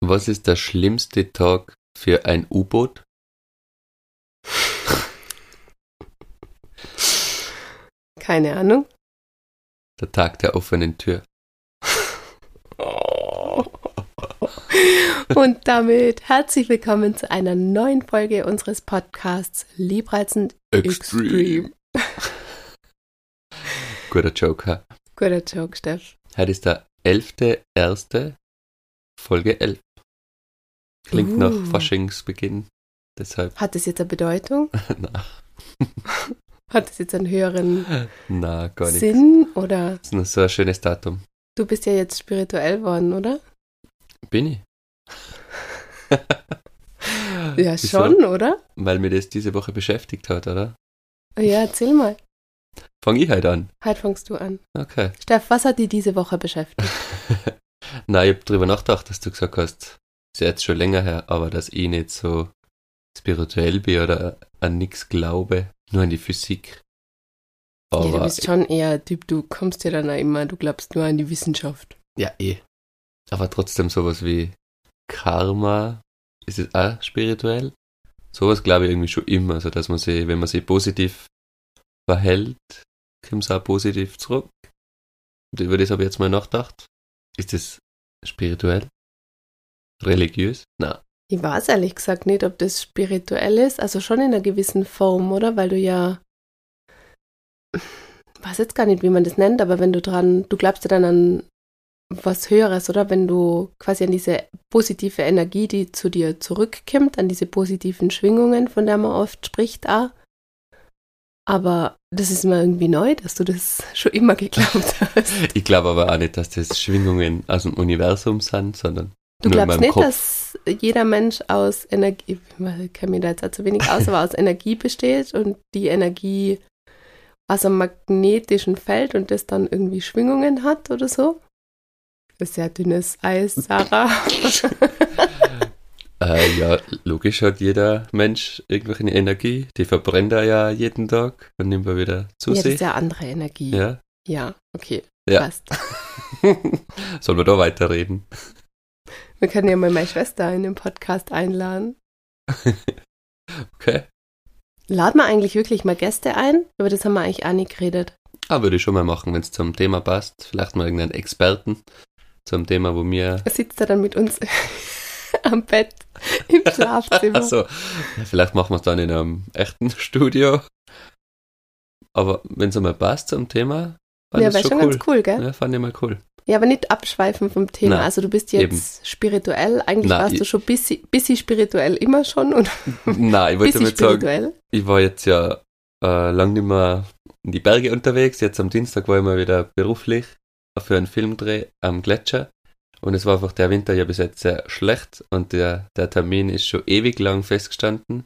Was ist der schlimmste Tag für ein U-Boot? Keine Ahnung. Der Tag der offenen Tür. Und damit herzlich willkommen zu einer neuen Folge unseres Podcasts Liebreizend Extreme. Guter Joker. Guter Joke, Steff. Heute ist der 11.1. Folge 11. Klingt nach Uh. Faschingsbeginn. Deshalb. Hat das jetzt eine Bedeutung? na, Hat das jetzt einen höheren na. Sinn? Oder Das ist nur so ein schönes Datum. du bist ja jetzt spirituell worden, oder? Bin ich? Ja, Wieso? schon, oder? Weil mir das diese Woche beschäftigt hat, oder? Ja, erzähl mal. Fang ich halt an. Heute fangst du an. Okay. Steff, was hat dich diese Woche beschäftigt? Nein, ich hab drüber nachgedacht, dass du gesagt hast, ist jetzt schon länger her, aber dass ich nicht so spirituell bin oder an nichts glaube, nur an die Physik. ja, du Aber bist schon eher Typ, du kommst ja dann auch immer, du glaubst nur an die Wissenschaft. ja, eh. Aber trotzdem sowas wie Karma, ist es auch spirituell? Sowas glaube ich irgendwie schon immer, also dass man sich, wenn man sich positiv verhält, kommt es auch positiv zurück. Und über das habe ich jetzt mal nachgedacht. Ist das spirituell? Religiös? Na, Ich weiß ehrlich gesagt nicht, ob das spirituell ist, also schon in einer gewissen Form, oder? Weil du ja, weiß jetzt gar nicht, wie man das nennt, aber wenn du dran, du glaubst ja dann an was Höheres, oder? Wenn du quasi an diese positive Energie, die zu dir zurückkommt, an diese positiven Schwingungen, von der man oft spricht, auch. Aber das ist mir irgendwie neu, dass du das schon immer geglaubt hast. ich glaube aber auch nicht, dass das Schwingungen aus dem Universum sind, sondern Du glaubst nicht, Kopf. dass jeder Mensch aus Energie, ich kenne mir da jetzt auch zu wenig aus, aber aus Energie besteht und die Energie aus einem magnetischen Feld und das dann irgendwie Schwingungen hat oder so? Das ist sehr dünnes Eis, Sarah. äh, ja, logisch hat jeder Mensch irgendwelche Energie, die verbrennt er ja jeden Tag und nimmt er wieder zu ja, das sich. ist ja andere Energie. Ja. Ja, okay, Ja. passt. Sollen wir da weiterreden? Wir können ja mal meine Schwester in den Podcast einladen. Okay. Laden wir eigentlich wirklich mal Gäste ein? Über das haben wir eigentlich auch nicht geredet. Ah, würde ich schon mal machen, wenn es zum Thema passt. Vielleicht mal irgendeinen Experten zum Thema, wo mir. Sitzt er dann mit uns am Bett im Schlafzimmer? Also, ja, vielleicht machen wir es dann in einem echten Studio. Aber wenn es einmal passt zum Thema, fand ja, wäre schon schon cool. ganz cool, gell? Ja, fand ich mal cool. Ja, aber nicht abschweifen vom Thema. Nein, also du bist jetzt spirituell. Eigentlich Nein, warst ich- du schon bisschen, bisschen spirituell immer schon und Nein, ich wollte damit sagen, ich war jetzt ja äh, lang nicht mehr in die Berge unterwegs. Jetzt am Dienstag war ich mal wieder beruflich für einen Filmdreh am Gletscher. Und es war einfach der Winter ja bis jetzt sehr schlecht und der, der Termin ist schon ewig lang festgestanden.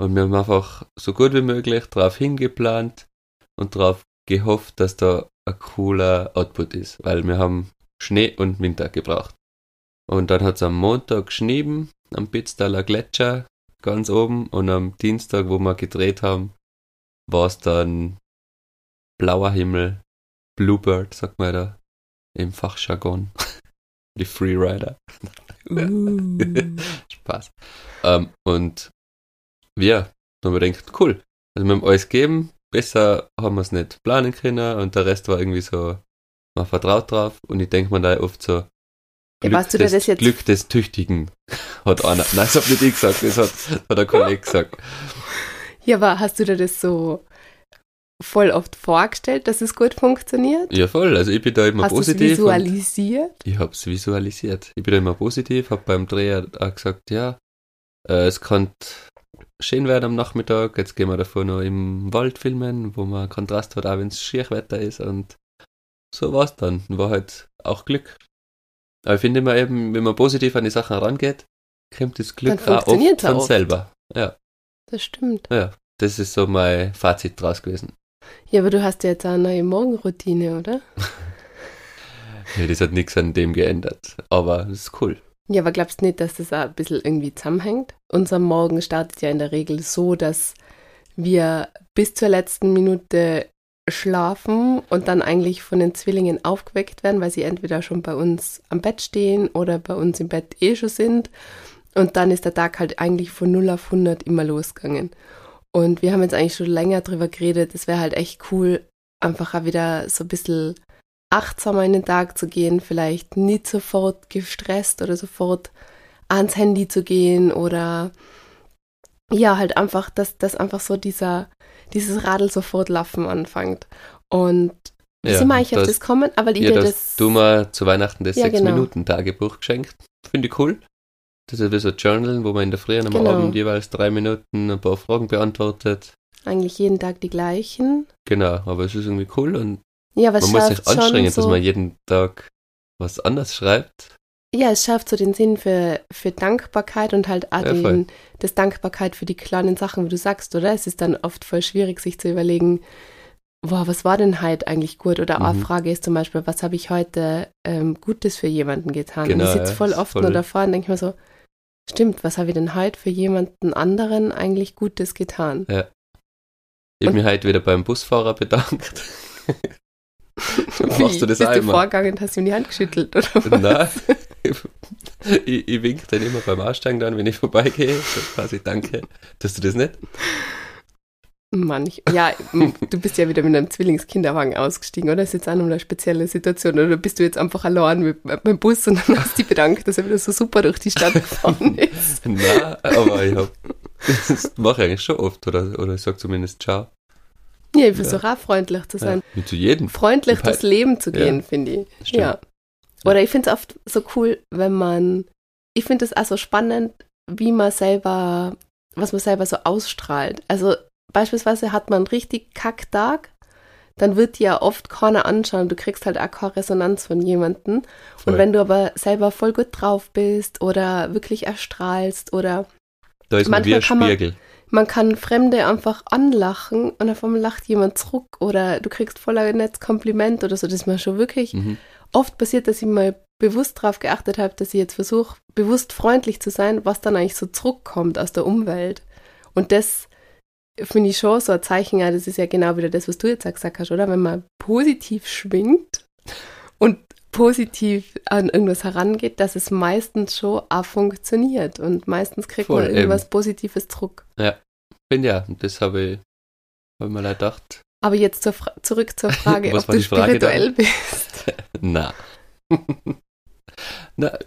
Und wir haben einfach so gut wie möglich darauf hingeplant und darauf gehofft, dass da ein cooler Output ist, weil wir haben Schnee und Winter gebraucht. Und dann hat es am Montag geschnieben, am Pitztaler Gletscher, ganz oben, und am Dienstag, wo wir gedreht haben, war es dann blauer Himmel, Bluebird, sagt man da, im Fachjargon. Die Freerider. Uh. Spaß. Ähm, und wir haben wir gedacht, cool. Also wir haben alles gegeben, besser haben wir es nicht planen können und der Rest war irgendwie so, man vertraut drauf und ich denke mir da oft so, Ja, du dir des, das jetzt- Glück des Tüchtigen, hat einer. Nein, das hab nicht ich gesagt, das hat, hat ein Kollege gesagt. Ja, aber hast du dir das so voll oft vorgestellt, dass es gut funktioniert? Ja, voll, also ich bin da immer hast positiv. und- visualisiert? Ich habe es visualisiert. Ich bin da immer positiv, habe beim Dreh auch gesagt, ja, äh, es kann schön werden am Nachmittag, jetzt gehen wir davor noch im Wald filmen, wo man Kontrast hat, auch wenn es Schierwetter ist und so war's dann. War halt auch Glück. Aber ich finde immer eben, wenn man positiv an die Sachen rangeht, kommt das Glück auch oft von oft. selber. Ja, Das stimmt. ja, das ist so mein Fazit draus gewesen. Ja, aber du hast ja jetzt auch eine neue Morgenroutine, oder? Ja, das hat nichts an dem geändert, aber das ist cool. Ja, aber glaubst du nicht, dass das auch ein bisschen irgendwie zusammenhängt? Unser Morgen startet ja in der Regel so, dass wir bis zur letzten Minute schlafen und dann eigentlich von den Zwillingen aufgeweckt werden, weil sie entweder schon bei uns am Bett stehen oder bei uns im Bett eh schon sind. Und dann ist der Tag halt eigentlich von 0 auf 100 immer losgegangen. Und wir haben jetzt eigentlich schon länger drüber geredet, es wäre halt echt cool, einfach auch wieder so ein bisschen achtsamer in den Tag zu gehen, vielleicht nicht sofort gestresst oder sofort ans Handy zu gehen oder ja, halt einfach, dass, dass einfach so dieser, dieses Radl sofort laufen anfängt. Und Ja, sind wir eigentlich auf das- das kommen? Aber die Ja, Idee, dass das, du mir zu Weihnachten das Ja, genau. 6-Minuten-Tagebuch geschenkt. Finde ich cool. Das ist wie so Journal, wo man in der Früh und am Genau. Abend jeweils drei Minuten ein paar Fragen beantwortet. eigentlich jeden Tag die gleichen. Genau, aber es ist irgendwie cool und Ja, aber man muss sich anstrengen, so, dass man jeden Tag was anders schreibt. Ja, es schafft so den Sinn für, für Dankbarkeit und halt auch Ja, den, das Dankbarkeit für die kleinen Sachen, wie du sagst, oder? Es ist dann oft voll schwierig, sich zu überlegen, boah, was war denn heute eigentlich gut? Oder eine Mhm. Frage ist zum Beispiel, was habe ich heute ähm, Gutes für jemanden getan? Genau, und ich sitze ja, voll oft voll- nur davor und denke mir so, stimmt, was habe ich denn heute für jemanden anderen eigentlich Gutes getan? Ich habe mich heute wieder beim Busfahrer bedankt. Machst du das Bist du einmal? vorgegangen und hast ihm die Hand geschüttelt, oder was? Nein. Ich, ich wink dann immer beim Aussteigen dann, wenn ich vorbeigehe. So quasi danke. Tust du das nicht? Mann, ich, ja, du bist ja wieder mit einem Zwillingskinderwagen ausgestiegen, oder? Ist jetzt auch noch eine spezielle Situation, oder bist du jetzt einfach allein mit, mit dem Bus und dann hast du dich bedankt, dass er wieder so super durch die Stadt gefahren ist? Nein, aber ich hab. Das mache ich eigentlich schon oft, oder, oder ich sag zumindest Ciao. Ja, ich versuche auch freundlich zu Ja, sein. wie zu jedem. Freundlich durchs Pi- Leben zu Ja, gehen, finde ich. stimmt. Ja. Oder ich finde es oft so cool, wenn man, ich finde es auch so spannend, wie man selber, was man selber so ausstrahlt. Also beispielsweise hat man einen richtig Kacktag, dann wird dir ja oft keiner anschauen, du kriegst halt auch keine Resonanz von jemandem. Voll. Und wenn du aber selber voll gut drauf bist oder wirklich erstrahlst oder da ist man wie manchmal ein kann man- Spiegel. Man kann Fremde einfach anlachen und auf einmal lacht jemand zurück oder du kriegst voll ein nettes Kompliment oder so, das ist mir schon wirklich Mhm. oft passiert, dass ich mal bewusst darauf geachtet habe, dass ich jetzt versuche, bewusst freundlich zu sein, was dann eigentlich so zurückkommt aus der Umwelt. Und das finde ich schon so ein Zeichen, ja, das ist ja genau wieder das, was du jetzt gesagt hast, oder? Wenn man positiv schwingt und positiv an irgendwas herangeht, dass es meistens schon auch funktioniert und meistens kriegt Voll, man irgendwas Positives zurück. Bin ja, und das habe ich, hab ich mir leider gedacht. Aber jetzt zur zurück zur Frage, ob du Frage spirituell bist. Na. Na,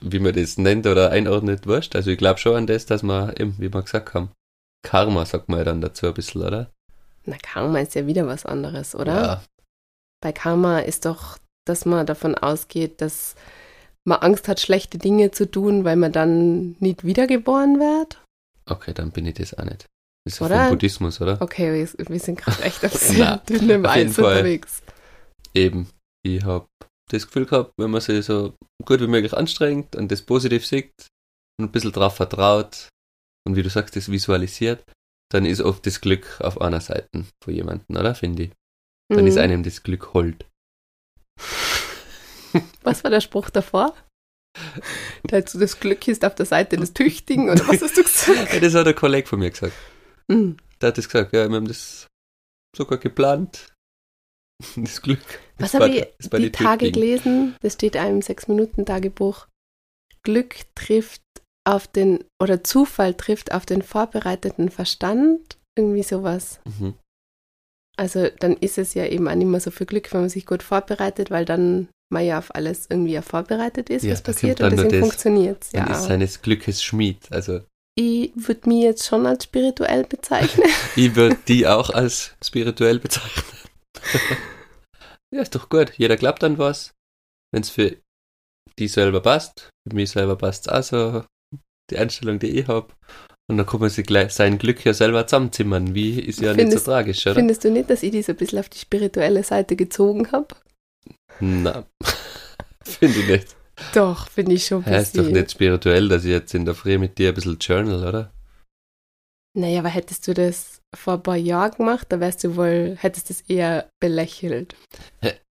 wie man das nennt oder einordnet, wurscht. Also ich glaube schon an das, dass man eben, wie wir gesagt haben, Karma sagt man ja dann dazu ein bisschen, oder? Na, Karma ist ja wieder was anderes, oder? Ja, Bei Karma ist doch, dass man davon ausgeht, dass man Angst hat, schlechte Dinge zu tun, weil man dann nicht wiedergeboren wird. okay, dann bin ich das auch nicht. Das ist ja Oder? vom Buddhismus, oder? Okay, wir, wir sind gerade echt auf sehr dünnem Eis unterwegs. Eben, ich habe das Gefühl gehabt, wenn man sich so gut wie möglich anstrengt und das positiv sieht und ein bisschen drauf vertraut und wie du sagst, das visualisiert, dann ist oft das Glück auf einer Seite von jemandem, oder? Finde ich. Dann ist Mhm. einem das Glück hold. Was war der Spruch davor? Dazu das Glück ist auf der Seite des Tüchtigen, oder was hast du gesagt? Ja, das hat ein Kollege von mir gesagt. Mhm. Der hat das gesagt, ja, wir haben das sogar geplant. Das Glück. Was ist habe ich die den Tage Tüchtigen. gelesen? Das steht einem im Sechs-Minuten-Tagebuch. Glück trifft auf den, oder Zufall trifft auf den vorbereiteten Verstand. Irgendwie sowas. Mhm. Also dann ist es ja eben auch nicht mehr so viel Glück, wenn man sich gut vorbereitet, weil dann man ja auf alles irgendwie ja vorbereitet ist, Ja, was passiert und deswegen funktioniert es ja. ist seines Glückes Schmied. Also Ich würde mich jetzt schon als spirituell bezeichnen. ich würde die auch als spirituell bezeichnen. ja, ist doch gut. Jeder glaubt an was. Wenn es für die selber passt, für mich selber passt es auch so, die Einstellung, die ich habe. Und dann kann man sich gleich sein Glück ja selber zusammenzimmern. Wie ist ja nicht Findest- so tragisch, oder? Findest du nicht, dass ich die so ein bisschen auf die spirituelle Seite gezogen habe? Na, finde ich nicht. Doch, finde ich schon Ja, ist doch bisschen. nicht spirituell, dass ich jetzt in der Früh mit dir ein bisschen journal, oder? Naja, aber hättest du das vor ein paar Jahren gemacht, da wärst du wohl, hättest du es eher belächelt.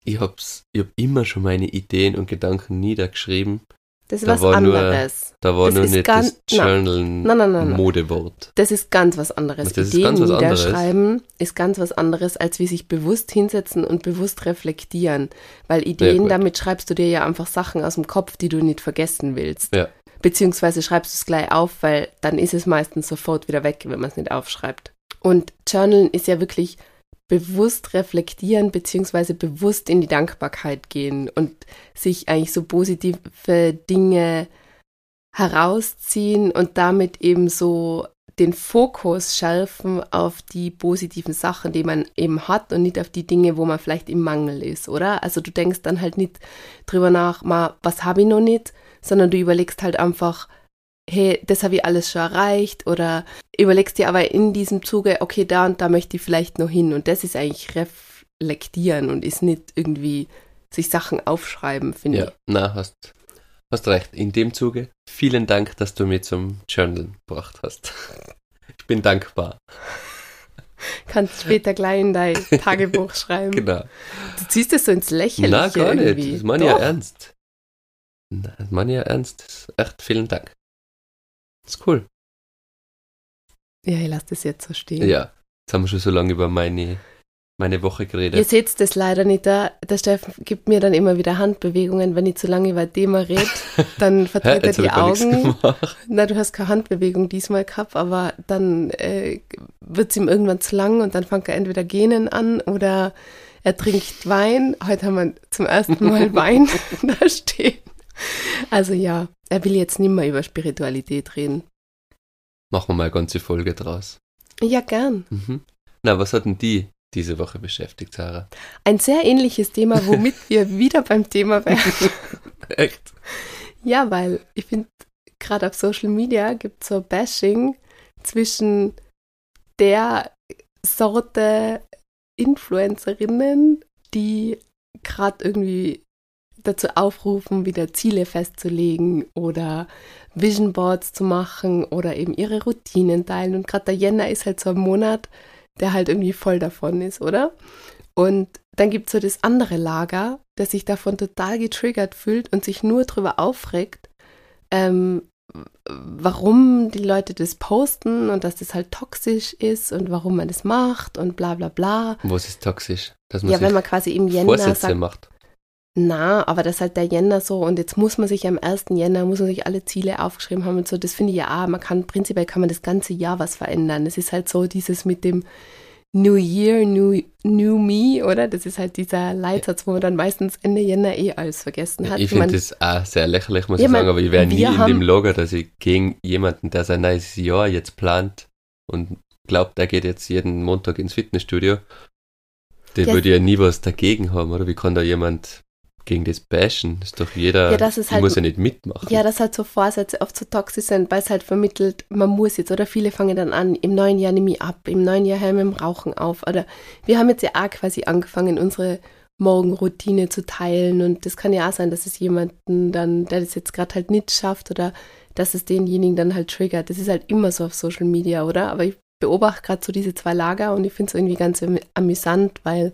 Ich hab's, ich hab immer schon meine Ideen und Gedanken niedergeschrieben Das ist Da was war nur- anderes. Da war Das nur ist nicht ganz- das Journalen Nein, nein, nein, nein. Modewort. Das ist ganz was anderes. Das ist Ideen ganz was anderes. niederschreiben ist ganz was anderes, als wie sich bewusst hinsetzen und bewusst reflektieren. Weil Ideen, gut. damit schreibst du dir ja einfach Sachen aus dem Kopf, die du nicht vergessen willst. Ja. Beziehungsweise schreibst du es gleich auf, weil dann ist es meistens sofort wieder weg, wenn man es nicht aufschreibt. Und Journalen ist ja wirklich bewusst reflektieren, beziehungsweise bewusst in die Dankbarkeit gehen und sich eigentlich so positive Dinge herausziehen und damit eben so den Fokus schärfen auf die positiven Sachen, die man eben hat und nicht auf die Dinge, wo man vielleicht im Mangel ist, oder? Also du denkst dann halt nicht drüber nach, mal, was habe ich noch nicht, sondern du überlegst halt einfach, hey, das habe ich alles schon erreicht oder überlegst dir aber in diesem Zuge, okay, da und da möchte ich vielleicht noch hin und das ist eigentlich reflektieren und ist nicht irgendwie sich Sachen aufschreiben, finde Ja, na, hast, hast recht. In dem Zuge, vielen Dank, dass du mir zum Journal gebracht hast. Ich bin dankbar. ich. Kannst später gleich in dein Tagebuch schreiben. Genau. Du ziehst es so ins Lächerliche Na, gar nicht. irgendwie. Das meine ich ja ernst. Das meine ich ja ernst. Das Echt, vielen Dank. Das ist cool. Ja, ich lasse das jetzt so stehen. Ja, jetzt haben wir schon so lange über meine, meine Woche Ihr geredet. seht das leider nicht da. Der Steffen gibt mir dann immer wieder Handbewegungen, wenn ich zu lange über Thema rede. Dann verdreht er die Augen. Na, du hast keine Handbewegung diesmal gehabt, aber dann äh, wird es ihm irgendwann zu lang und dann fängt er entweder Gähnen an oder er trinkt Wein. Heute haben wir zum ersten Mal Wein da stehen. Also ja, er will jetzt nicht mehr über Spiritualität reden. Machen wir mal eine ganze Folge draus. Ja, gern. Mhm. Na, was hat denn die diese Woche beschäftigt, Sarah? Ein sehr ähnliches Thema, womit wir wieder beim Thema wären. Echt? Ja, weil ich finde, gerade auf Social Media gibt es so Bashing zwischen der Sorte Influencerinnen, die gerade irgendwie dazu aufrufen, wieder Ziele festzulegen oder Vision Boards zu machen oder eben ihre Routinen teilen. Und gerade der Jänner ist halt so ein Monat, der halt irgendwie voll davon ist, oder? Und dann gibt es so das andere Lager, das sich davon total getriggert fühlt und sich nur darüber aufregt, ähm, warum die Leute das posten und dass das halt toxisch ist und warum man das macht und bla bla bla. Was ist toxisch? Dass man Ja, wenn man quasi im Jänner Vorsätze sagt, macht. Na, aber das ist halt der Jänner so und jetzt muss man sich am 1. Jänner, muss man sich alle Ziele aufgeschrieben haben und so, das finde ich ja, auch, man kann, prinzipiell kann man das ganze Jahr was verändern. Es ist halt so dieses mit dem New Year, New, New Me, oder? Das ist halt dieser Leitsatz, wo man dann meistens Ende Jänner eh alles vergessen hat. Ich finde das auch sehr lächerlich, muss Ja, ich sagen, aber ich wäre nie in dem Lager, dass ich gegen jemanden, der sein neues Jahr jetzt plant und glaubt, er geht jetzt jeden Montag ins Fitnessstudio, der Ja. würde ja nie was dagegen haben, oder? Wie kann da jemand gegen das bashen? Das ist doch jeder, Ja, das ist ich halt- muss ja nicht mitmachen. Ja, dass halt so Vorsätze oft so toxisch sind, weil es halt vermittelt, man muss jetzt, oder viele fangen dann an, im neuen Jahr nehme ich ab, im neuen Jahr hören wir mit dem Rauchen auf. Oder wir haben jetzt ja auch quasi angefangen, unsere Morgenroutine zu teilen. Und das kann ja auch sein, dass es jemanden dann, der das jetzt gerade halt nicht schafft oder dass es denjenigen dann halt triggert. Das ist halt immer so auf Social Media, oder? Aber ich beobachte gerade so diese zwei Lager und ich finde es irgendwie ganz am- amüsant, weil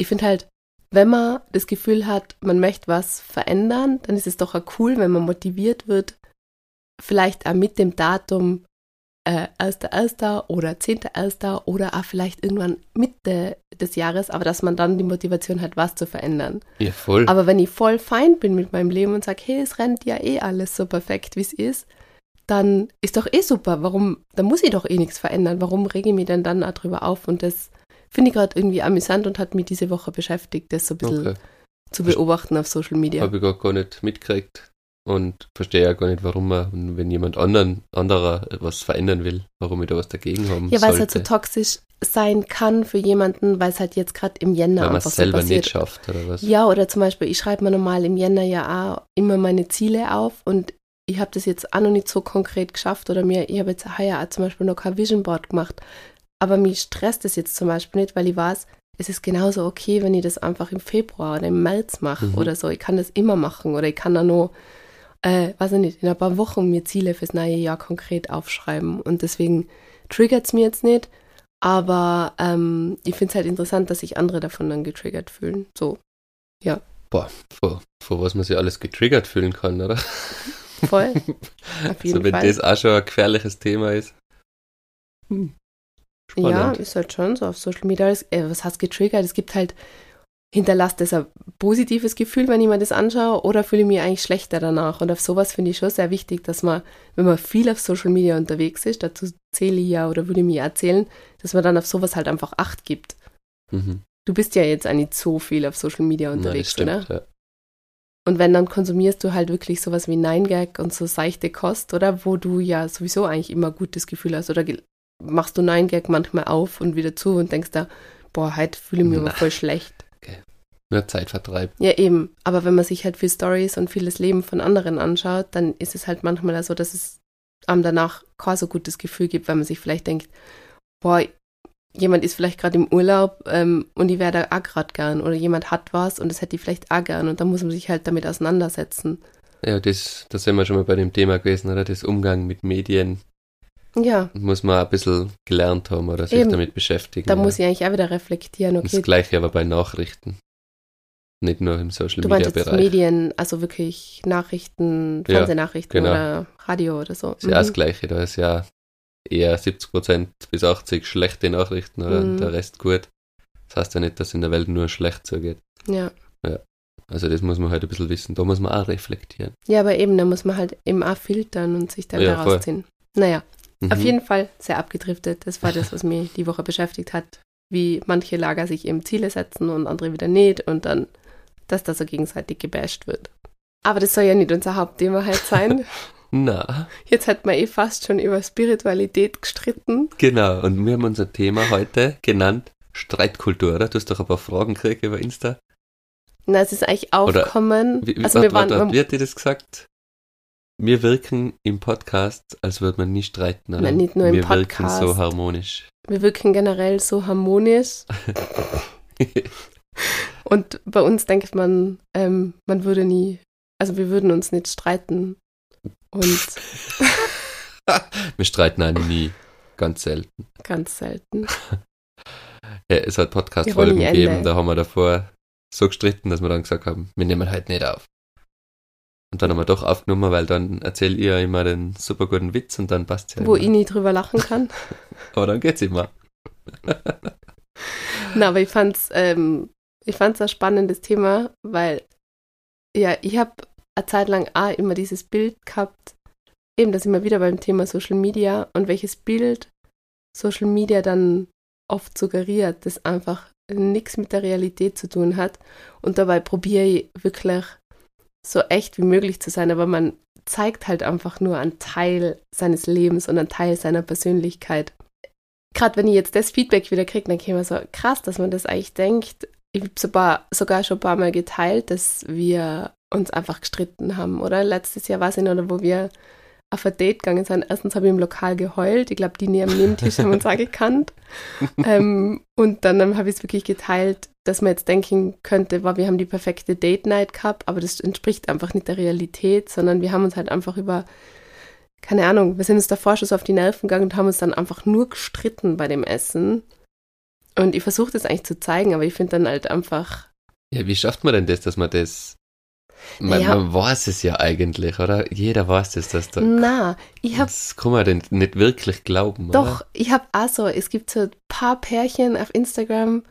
ich finde halt, wenn man das Gefühl hat, man möchte was verändern, dann ist es doch auch cool, wenn man motiviert wird, vielleicht auch mit dem Datum äh, 1.1. oder 10.1. oder auch vielleicht irgendwann Mitte des Jahres, aber dass man dann die Motivation hat, was zu verändern. Ja, voll. Aber wenn ich voll fein bin mit meinem Leben und sage, hey, es rennt ja eh alles so perfekt, wie es ist, dann ist doch eh super. Warum, dann muss ich doch eh nichts verändern. Warum rege ich mich denn dann darüber auf? Und das finde ich gerade irgendwie amüsant und hat mich diese Woche beschäftigt, das so ein bisschen okay. zu beobachten auf Social Media. Habe ich gar, gar nicht mitgekriegt und verstehe ja gar nicht, warum man, wenn jemand anderen, anderer was verändern will, warum ich da was dagegen haben Ja, weil es halt so toxisch sein kann für jemanden, weil es halt jetzt gerade im Jänner weil man einfach es so selber passiert. nicht schafft, oder was? Ja, oder zum Beispiel, ich schreibe mir normal im Jänner ja auch immer meine Ziele auf und ich habe das jetzt auch noch nicht so konkret geschafft oder mir, ich habe jetzt heuer auch zum Beispiel noch kein Vision Board gemacht. Aber mich stresst das jetzt zum Beispiel nicht, weil ich weiß, es ist genauso okay, wenn ich das einfach im Februar oder im März mache Mhm. oder so. Ich kann das immer machen oder ich kann da noch, äh, weiß ich nicht, in ein paar Wochen mir Ziele fürs neue Jahr konkret aufschreiben. Und deswegen triggert es mir jetzt nicht. Aber ähm, ich finde es halt interessant, dass sich andere davon dann getriggert fühlen. So, ja. Boah, vor, vor was man sich alles getriggert fühlen kann, oder? Voll. Auf jeden also wenn Fall. das auch schon ein gefährliches Thema ist. Hm. Ja, Spannend. ist halt schon so auf Social Media. Äh, was heißt getriggert? Es gibt halt, hinterlasst das ein positives Gefühl, wenn ich mir das anschaue, oder fühle ich mich eigentlich schlechter danach? Und auf sowas finde ich schon sehr wichtig, dass man, wenn man viel auf Social Media unterwegs ist, dazu zähle ich ja oder würde ich mir erzählen, dass man dann auf sowas halt einfach Acht gibt. Mhm. Du bist ja jetzt nicht so viel auf Social Media unterwegs, stimmt, oder? ja. Und wenn, dann konsumierst du halt wirklich sowas wie Nine Gag und so seichte Kost, oder? Wo du ja sowieso eigentlich immer gutes Gefühl hast. Oder machst du Nine Gag manchmal auf und wieder zu und denkst da, boah, heute fühle ich mich aber Na. voll schlecht. Nur Zeitvertreib. Ja, eben. Aber wenn man sich halt viel Stories und vieles Leben von anderen anschaut, dann ist es halt manchmal so, dass es einem danach kein so gutes Gefühl gibt, weil man sich vielleicht denkt, boah, jemand ist vielleicht gerade im Urlaub ähm, und die wäre da auch gerade gern. Oder jemand hat was und das hätte die vielleicht auch gern. Und dann muss man sich halt damit auseinandersetzen. Ja, das, da sind wir schon mal bei dem Thema gewesen, oder? Das Umgang mit Medien Ja, muss man ein bisschen gelernt haben oder sich Eben. damit beschäftigen. da ja. muss ich eigentlich auch wieder reflektieren, Das okay, gleiche aber bei Nachrichten. Nicht nur im Social du Media meinst jetzt Bereich. Medien, also wirklich Nachrichten, Ja, Fernsehnachrichten genau. oder Radio oder so. ist ja auch das Mhm. Gleiche. Da ist ja eher 70% bis 80 schlechte Nachrichten oder Mhm. der Rest gut. Das heißt ja nicht, dass in der Welt nur schlecht zugeht. Ja. Also das muss man halt ein bisschen wissen. Da muss man auch reflektieren. ja, aber eben, da muss man halt eben auch filtern und sich da Ja, voll. rausziehen. Naja, Mhm. auf jeden Fall sehr abgedriftet. Das war das, was mich die Woche beschäftigt hat. Wie manche Lager sich eben Ziele setzen und andere wieder nicht und dann, dass da so gegenseitig gebasht wird. Aber das soll ja nicht unser Hauptthema halt sein. Na, Jetzt hat man eh fast schon über Spiritualität gestritten. genau. Und wir haben unser Thema heute genannt Streitkultur, oder? Du hast doch ein paar Fragen gekriegt über Insta. Na, es ist eigentlich Oder aufkommen. Wie, wie, also warte, wir waren, warte, warte, wie hat dir das gesagt? Wir wirken im Podcast, als würde man nie streiten, oder? Nein, nicht nur im wir wirken Podcast. so harmonisch. wir wirken generell so harmonisch. Und bei uns denkt man, ähm, man würde nie, also wir würden uns nicht streiten. Und wir streiten eigentlich nie. Ganz selten. ganz selten. Ja, es hat Podcast-Folgen gegeben, Ende. da haben wir davor so gestritten, dass wir dann gesagt haben, wir nehmen halt nicht auf. Und dann haben wir doch aufgenommen, weil dann erzähle ich ja immer den super guten Witz und dann passt ja Wo immer. ich nie drüber lachen kann. Aber dann geht's immer. Na, aber ich fand's, ähm, ich fand's ein spannendes Thema, weil ja, ich habe eine Zeit lang auch immer dieses Bild gehabt, eben, dass immer wieder beim Thema Social Media und welches Bild Social Media dann oft suggeriert, das einfach nichts mit der Realität zu tun hat. Und dabei probiere ich wirklich so echt wie möglich zu sein, aber man zeigt halt einfach nur einen Teil seines Lebens und einen Teil seiner Persönlichkeit gerade wenn ich jetzt das Feedback wieder kriege, dann käme so krass, dass man das eigentlich denkt. Ich habe sogar, sogar schon ein paar Mal geteilt, dass wir uns einfach gestritten haben, oder? Letztes Jahr war es in, oder wo wir auf ein Date gegangen sind. Erstens habe ich im Lokal geheult. Ich glaube, die neben dem Tisch haben uns auch gekannt. ähm, und dann ähm, habe ich es wirklich geteilt, dass man jetzt denken könnte, wow, wir haben die perfekte Date Night gehabt, aber das entspricht einfach nicht der Realität, sondern wir haben uns halt einfach über keine Ahnung, wir sind uns davor schon so auf die Nerven gegangen und haben uns dann einfach nur gestritten bei dem Essen. Und ich versuche das eigentlich zu zeigen, aber ich finde dann halt einfach, Ja, wie schafft man denn das, dass man das. Man, Naja. man weiß es ja eigentlich, oder? Jeder weiß das, dass da. na, ich habe Das kann man denn nicht wirklich glauben, doch, oder? ich habe auch so, es gibt so ein paar Pärchen auf Instagram,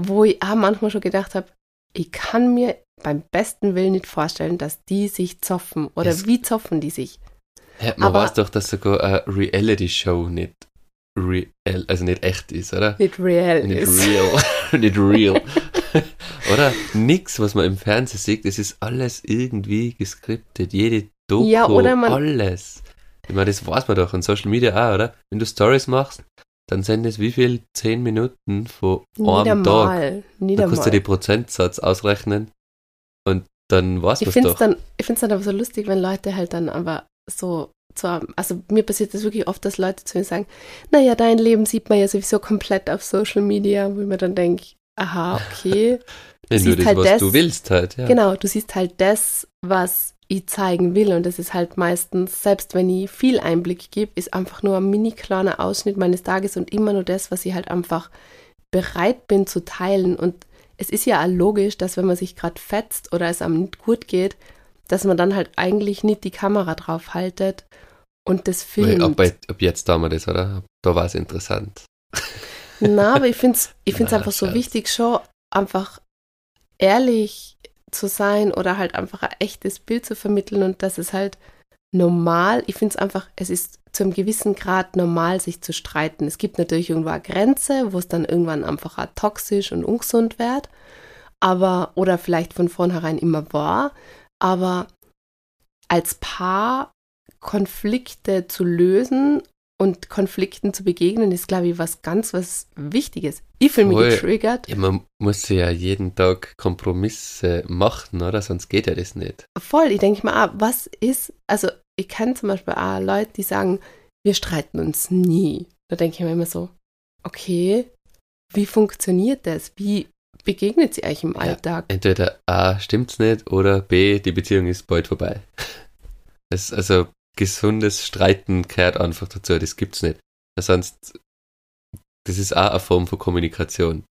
wo ich auch manchmal schon gedacht habe, ich kann mir beim besten Willen nicht vorstellen, dass die sich zoffen. Oder Es- wie zoffen die sich? Ja, man aber- weiß doch, dass sogar eine Reality-Show nicht real, also nicht echt ist, oder? Nicht real Nicht ist. real. nicht real. oder? Nix, was man im Fernsehen sieht, es ist alles irgendwie geskriptet. Jede Doku, Ja, oder man- alles. Ich meine, das weiß man doch in Social Media auch, oder? Wenn du Stories machst, dann sind es wie viel? Zehn Minuten von einem Tag. mal. Da Nieder kannst du den Prozentsatz ausrechnen und dann du Ich es finde es doch. dann, ich find's dann aber so lustig, wenn Leute halt dann aber so, so, also mir passiert das wirklich oft, dass Leute zu mir sagen, naja, dein Leben sieht man ja sowieso komplett auf Social Media, wo ich mir dann denke, aha, okay. Wenn du siehst das, halt was das- du willst halt, ja. Genau, du siehst halt das, was ich zeigen will und das ist halt meistens, selbst wenn ich viel Einblick gebe, ist einfach nur ein mini kleiner Ausschnitt meines Tages und immer nur das, was ich halt einfach bereit bin zu teilen und es ist ja auch logisch, dass wenn man sich gerade fetzt oder es einem nicht gut geht, dass man dann halt eigentlich nicht die Kamera drauf haltet und das filmt. Ab, ab jetzt da wir das, oder? Da war es interessant. Na, aber ich finde es ich find's einfach so wichtig, schon einfach ehrlich zu sein oder halt einfach ein echtes Bild zu vermitteln und dass es halt normal, ich finde es einfach, es ist zu einem gewissen Grad normal, sich zu streiten. Es gibt natürlich irgendwo eine Grenze, wo es dann irgendwann einfach auch toxisch und ungesund wird, aber, oder vielleicht von vornherein immer war, aber als Paar Konflikte zu lösen und Konflikten zu begegnen, ist, glaube ich, was ganz was Wichtiges. Ich fühle mich getriggert. Ja, man muss ja jeden Tag Kompromisse machen, oder? Sonst geht ja das nicht. Voll, ich denke mal, ah, was ist, also ich kenne zum Beispiel auch Leute, die sagen, wir streiten uns nie. Da denke ich mir immer so, okay, wie funktioniert das? Wie begegnet sie euch im Alltag? Ja, entweder A, stimmt's nicht, oder B, die Beziehung ist bald vorbei. Es, also gesundes Streiten gehört einfach dazu, das gibt's nicht. Sonst, das ist auch eine Form von Kommunikation.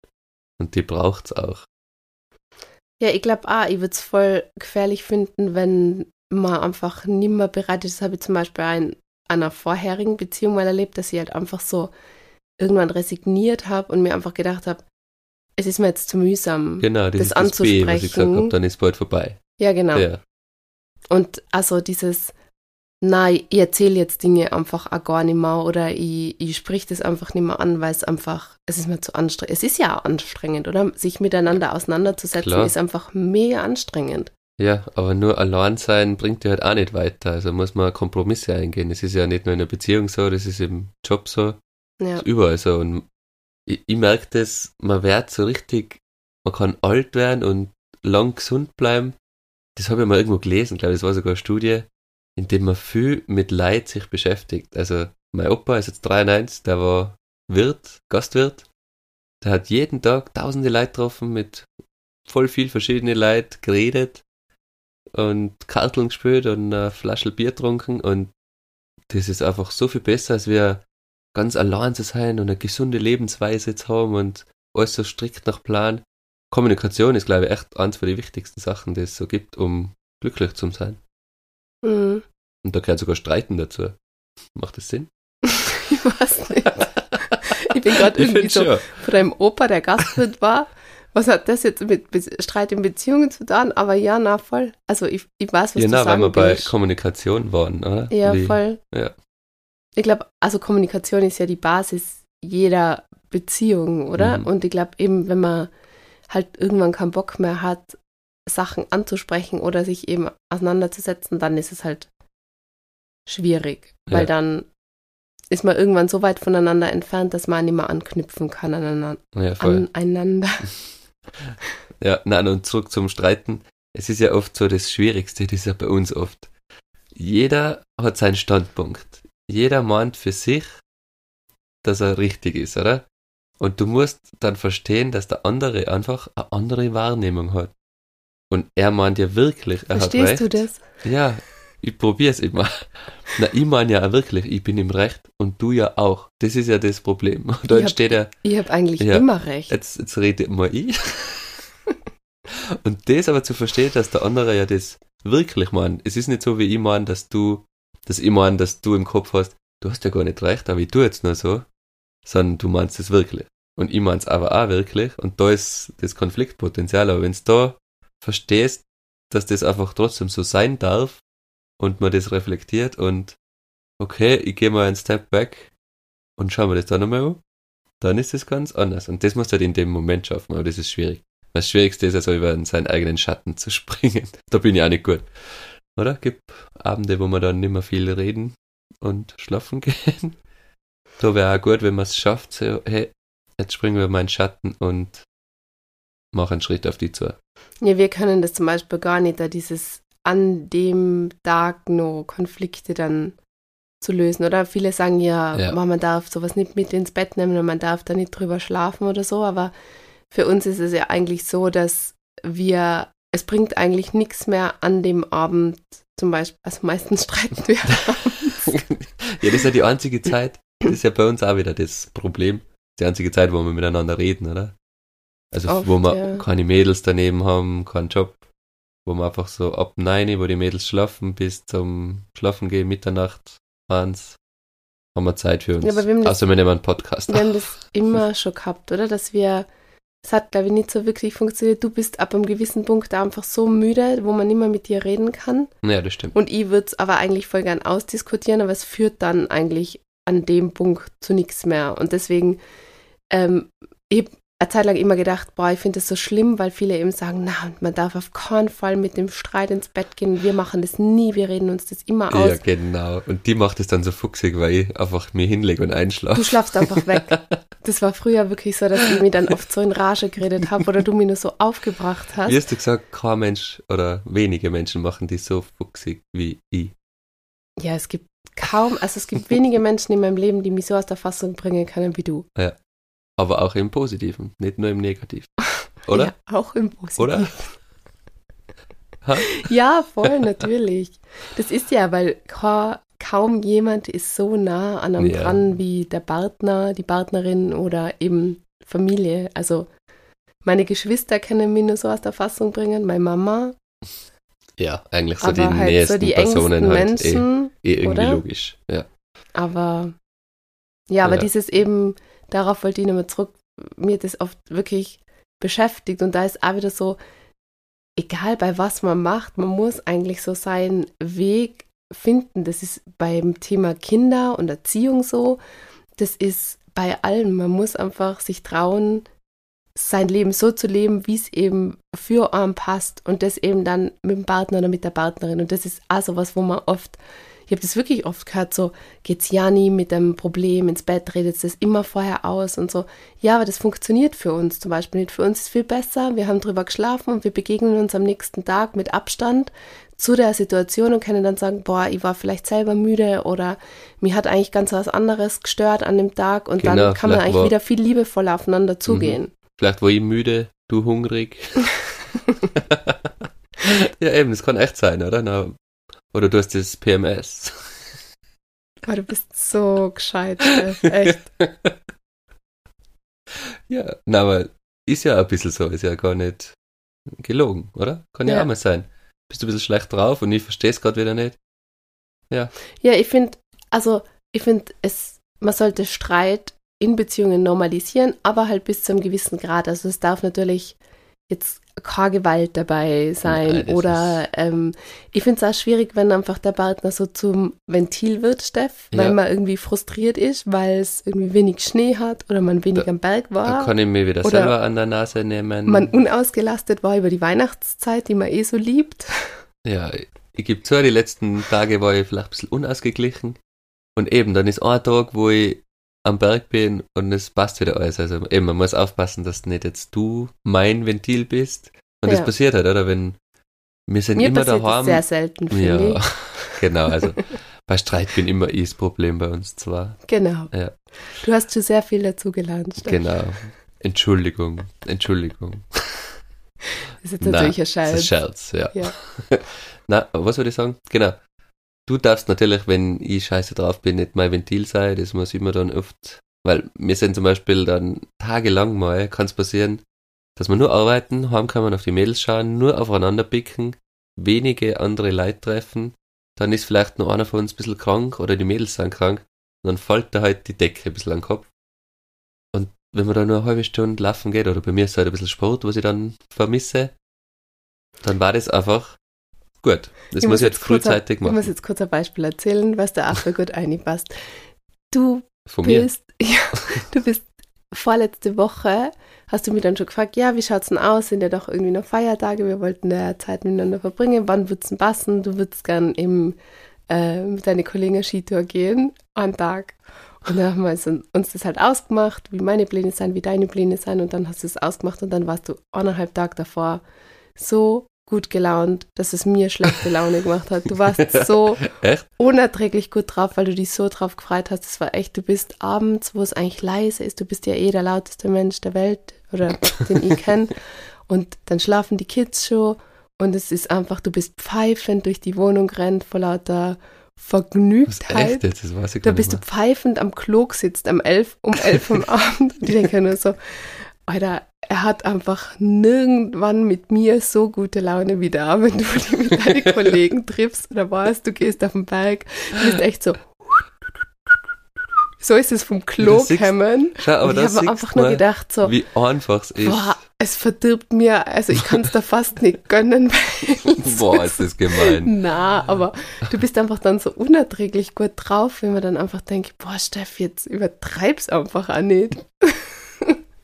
Und die braucht's auch. Ja, ich glaube auch, ich würde es voll gefährlich finden, wenn man einfach nicht mehr bereit ist. Das habe ich zum Beispiel in einer vorherigen Beziehung mal erlebt, dass ich halt einfach so irgendwann resigniert habe und mir einfach gedacht habe, es ist mir jetzt zu mühsam, genau, das, das anzusprechen. Das B, was ich gesagt habe, dann ist bald vorbei. Ja, genau. Ja. Und also dieses, nein, ich erzähle jetzt Dinge einfach auch gar nicht mehr oder ich, ich sprich das einfach nicht mehr an, weil es einfach, es ist mir zu anstrengend. Es ist ja auch anstrengend, oder? Sich miteinander auseinanderzusetzen Klar. ist einfach mega anstrengend. Ja, aber nur allein sein bringt dir halt auch nicht weiter. Also muss man Kompromisse eingehen. Es ist ja nicht nur in der Beziehung so, das ist im Job so. Ja. ist überall so. Und ich, ich merke das, man wird so richtig, man kann alt werden und lang gesund bleiben. Das habe ich mal irgendwo gelesen, glaube ich, das war sogar eine Studie in dem man viel mit Leid sich beschäftigt. Also mein Opa ist jetzt 93, der war Wirt, Gastwirt. Der hat jeden Tag tausende Leute getroffen, mit voll viel verschiedene Leid geredet und Karteln gespielt und eine Flasche Bier getrunken und das ist einfach so viel besser, als wir ganz allein zu sein und eine gesunde Lebensweise zu haben und alles so strikt nach Plan. Kommunikation ist, glaube ich, echt eins von den wichtigsten Sachen, die es so gibt, um glücklich zu sein. Mhm. Und da gehört sogar Streiten dazu. Macht das Sinn? ich weiß nicht. Ich bin gerade irgendwie so schon. von deinem Opa, der Gastwirt war. Was hat das jetzt mit Be Streit in Beziehungen zu tun? Aber ja, na voll. Also ich, ich weiß, was ja, du na, sagen weil wir bei Kommunikation waren, oder? Ja, Wie, voll. Ja. Ich glaube, also Kommunikation ist ja die Basis jeder Beziehung, oder? Mhm. Und ich glaube eben, wenn man halt irgendwann keinen Bock mehr hat, Sachen anzusprechen oder sich eben auseinanderzusetzen, dann ist es halt schwierig, weil ja. dann ist man irgendwann so weit voneinander entfernt, dass man nicht mehr anknüpfen kann aneinander. Ja, aneinander. ja, nein, und zurück zum Streiten. Es ist ja oft so das Schwierigste, das ist ja bei uns oft. Jeder hat seinen Standpunkt. Jeder meint für sich, dass er richtig ist, oder? Und du musst dann verstehen, dass der andere einfach eine andere Wahrnehmung hat. Und er meint ja wirklich, er Verstehst hat recht. Verstehst du das? Ja, ich probiere es immer. Na, ich meine ja wirklich, ich bin im Recht und du ja auch. Das ist ja das Problem. Und da ich entsteht ja. Ich habe eigentlich ja, immer recht. Jetzt, jetzt rede mal ich. und das aber zu verstehen, dass der andere ja das wirklich meint. Es ist nicht so, wie ich meine, dass du, dass ich meine, dass du im Kopf hast, du hast ja gar nicht recht, aber ich tue jetzt nur so, sondern du meinst es wirklich. Und ich meine es aber auch wirklich. Und da ist das Konfliktpotenzial. Aber wenn du da verstehst, dass das einfach trotzdem so sein darf, und man das reflektiert und okay, ich gehe mal einen Step back und schaue mir das dann nochmal an, dann ist es ganz anders. Und das muss halt in dem Moment schaffen, aber das ist schwierig. Das Schwierigste ist also über seinen eigenen Schatten zu springen. Da bin ich auch nicht gut. Oder? Gibt Abende, wo wir dann nicht mehr viel reden und schlafen gehen. Da wäre auch gut, wenn man es schafft, so, hey, jetzt springen wir meinen Schatten und machen einen Schritt auf die zu. Ja, wir können das zum Beispiel gar nicht, da dieses an dem Tag noch Konflikte dann zu lösen. Oder viele sagen ja, ja. man darf sowas nicht mit ins Bett nehmen und man darf da nicht drüber schlafen oder so. Aber für uns ist es ja eigentlich so, dass wir, es bringt eigentlich nichts mehr an dem Abend, zum Beispiel, also meistens streiten wir ja, das ist ja die einzige Zeit, das ist ja bei uns auch wieder das Problem. Die einzige Zeit, wo wir miteinander reden, oder? Also Oft, wo wir ja. keine Mädels daneben haben, keinen Job, wo wir einfach so ab 9, wo die Mädels schlafen, bis zum Schlafen gehen, Mitternacht, eins, haben wir Zeit für uns. Ja, aber wir haben das- Außer wir nehmen einen Podcast. Wir haben das immer schon gehabt, oder? Dass wir, es hat, glaube ich, nicht so wirklich funktioniert. Du bist ab einem gewissen Punkt einfach so müde, wo man nicht mehr mit dir reden kann. Ja, das stimmt. Und ich würde es aber eigentlich voll gern ausdiskutieren, aber es führt dann eigentlich an dem Punkt zu nichts mehr. Und deswegen, ähm, ich eine Zeit lang immer gedacht, boah, ich finde das so schlimm, weil viele eben sagen, na, man darf auf keinen Fall mit dem Streit ins Bett gehen. Wir machen das nie, wir reden uns das immer aus. Ja, genau. Und die macht es dann so fuchsig, weil ich einfach mir hinlege und Du einschlafe. schlafst einfach weg. Das war früher wirklich so, dass ich mich dann oft so in Rage geredet habe oder du mich nur so aufgebracht hast. Wie hast du gesagt, kein Mensch oder wenige Menschen machen die so fuchsig wie ich. Ja, es gibt kaum, also es gibt wenige Menschen in meinem Leben, die mich so aus der Fassung bringen können wie du. Aber auch im Positiven, nicht nur im Negativen. Oder? Ja, auch im Positiven. Oder? Ja, voll, natürlich. Das ist ja, weil ka kaum jemand ist so nah an einem Ja. dran wie der Partner, die Partnerin oder eben Familie. Also meine Geschwister können mich nur so aus der Fassung bringen, meine Mama, Ja, eigentlich so aber die halt nächsten so die Personen engsten halt. Eh, Menschen. eh irgendwie oder? logisch. Ja. Aber ja, aber Ja. dieses eben, darauf wollte ich nochmal zurück, mir das oft wirklich beschäftigt und da ist auch wieder so, egal bei was man macht, man muss eigentlich so seinen Weg finden. Das ist beim Thema Kinder und Erziehung so, das ist bei allem. Man muss einfach sich trauen, sein Leben so zu leben, wie es eben für einen passt und das eben dann mit dem Partner oder mit der Partnerin. Und das ist auch so was, wo man oft, ich habe das wirklich oft gehört, so geht's ja nie mit dem Problem ins Bett, redet das immer vorher aus und so. Ja, aber das funktioniert für uns zum Beispiel nicht. Für uns ist viel besser, wir haben drüber geschlafen und wir begegnen uns am nächsten Tag mit Abstand zu der Situation und können dann sagen, boah, ich war vielleicht selber müde oder mir hat eigentlich ganz was anderes gestört an dem Tag und Genau, dann kann man eigentlich wieder viel liebevoller aufeinander zugehen. Vielleicht war ich müde, du hungrig. ja, eben, das kann echt sein, oder? Na, oder du hast das PMS. Oh, du bist so gescheit, Steff, echt. Ja, na, aber ist ja ein bisschen so, ist ja gar nicht gelogen, oder? Kann ja, Ja. auch mal sein. Bist du ein bisschen schlecht drauf und ich verstehe es gerade wieder nicht. Ja, ich finde, also ich finde, es, man sollte Streit in Beziehungen normalisieren, aber halt bis zu einem gewissen Grad. Also es darf natürlich jetzt keine Gewalt dabei sein Nein, oder ähm, ich finde es auch schwierig, wenn einfach der Partner so zum Ventil wird, Steff, weil Ja. man irgendwie frustriert ist, weil es irgendwie wenig Schnee hat oder man wenig Da- am Berg Da war, kann ich mir wieder Oder selber an der Nase nehmen. man unausgelastet war über die Weihnachtszeit, die man eh so liebt. Ja, ich gebe zu, die letzten Tage war ich vielleicht ein bisschen unausgeglichen. Und eben, dann ist ein Tag, wo ich am Berg bin und es passt wieder alles. Also eben, man muss aufpassen, dass nicht jetzt du mein Ventil bist. Und das Ja. passiert halt, oder? Wenn wir sind Mir immer passiert daheim. das sehr selten, finde ja, ich. genau. Also bei Streit bin immer ich das Problem bei uns zwar. Genau. Ja. Du hast schon sehr viel dazugelernt, Steff. Genau. Entschuldigung, Entschuldigung. Das ist jetzt Na, natürlich ein Das Scherz. ist Scherz, ja. Ja. Na, was würde ich sagen? Genau. Du darfst natürlich, wenn ich scheiße drauf bin, nicht mein Ventil sein. Das muss immer dann oft, weil wir sind zum Beispiel dann tagelang mal, kann es passieren, dass wir nur arbeiten, heimkommen, auf die Mädels schauen, nur aufeinander picken, wenige andere Leute treffen, dann ist vielleicht noch einer von uns ein bisschen krank oder die Mädels sind krank, und dann fällt da halt die Decke ein bisschen an den Kopf. Und wenn man da nur eine halbe Stunde laufen geht, oder bei mir ist halt ein bisschen Sport, was ich dann vermisse, dann war das einfach gut. Das muss ich jetzt kurz ein- frühzeitig Ich muss machen. jetzt kurz ein Beispiel erzählen, was da auch so gut einpasst. Du Von mir. bist, ja, du bist vorletzte Woche, hast du mich dann schon gefragt, ja, wie schaut's denn aus? Sind ja doch irgendwie noch Feiertage, wir wollten ja Zeit miteinander verbringen. Wann wird's denn passen? Du würdest gern im, äh, mit deinen Kollegen Skitour gehen, einen Tag. Und dann haben wir uns, das halt ausgemacht, wie meine Pläne sein, wie deine Pläne sein. Und dann hast du es ausgemacht und dann warst du eineinhalb Tage davor so gut gelaunt, dass es mir schlechte Laune gemacht hat. Du warst so unerträglich gut drauf, weil du dich so drauf gefreut hast. Es war echt, du bist abends, wo es eigentlich leise ist, du bist ja eh der lauteste Mensch der Welt oder den ich kenne. Und dann schlafen die Kids schon und es ist einfach, du bist pfeifend durch die Wohnung rennt vor lauter Vergnügtheit. echt jetzt, das weiß ich Da bist du nicht pfeifend am Klo sitzt am elf, um elf am Abend. Und ich denke nur so, Alter, er hat einfach nirgendwann mit mir so gute Laune wie da, wenn du dich mit deinen Kollegen triffst oder was, du gehst auf den Berg, du bist echt so. So ist es vom Klo kommen. Schau, aber Und ich das habe einfach nur gedacht, so, wie einfach es ist. boah, es verdirbt mir, also ich kann es da fast nicht gönnen. Boah, ist das gemein. Na, aber du bist einfach dann so unerträglich gut drauf, wenn man dann einfach denkt, boah, Steff, jetzt übertreib's einfach auch nicht.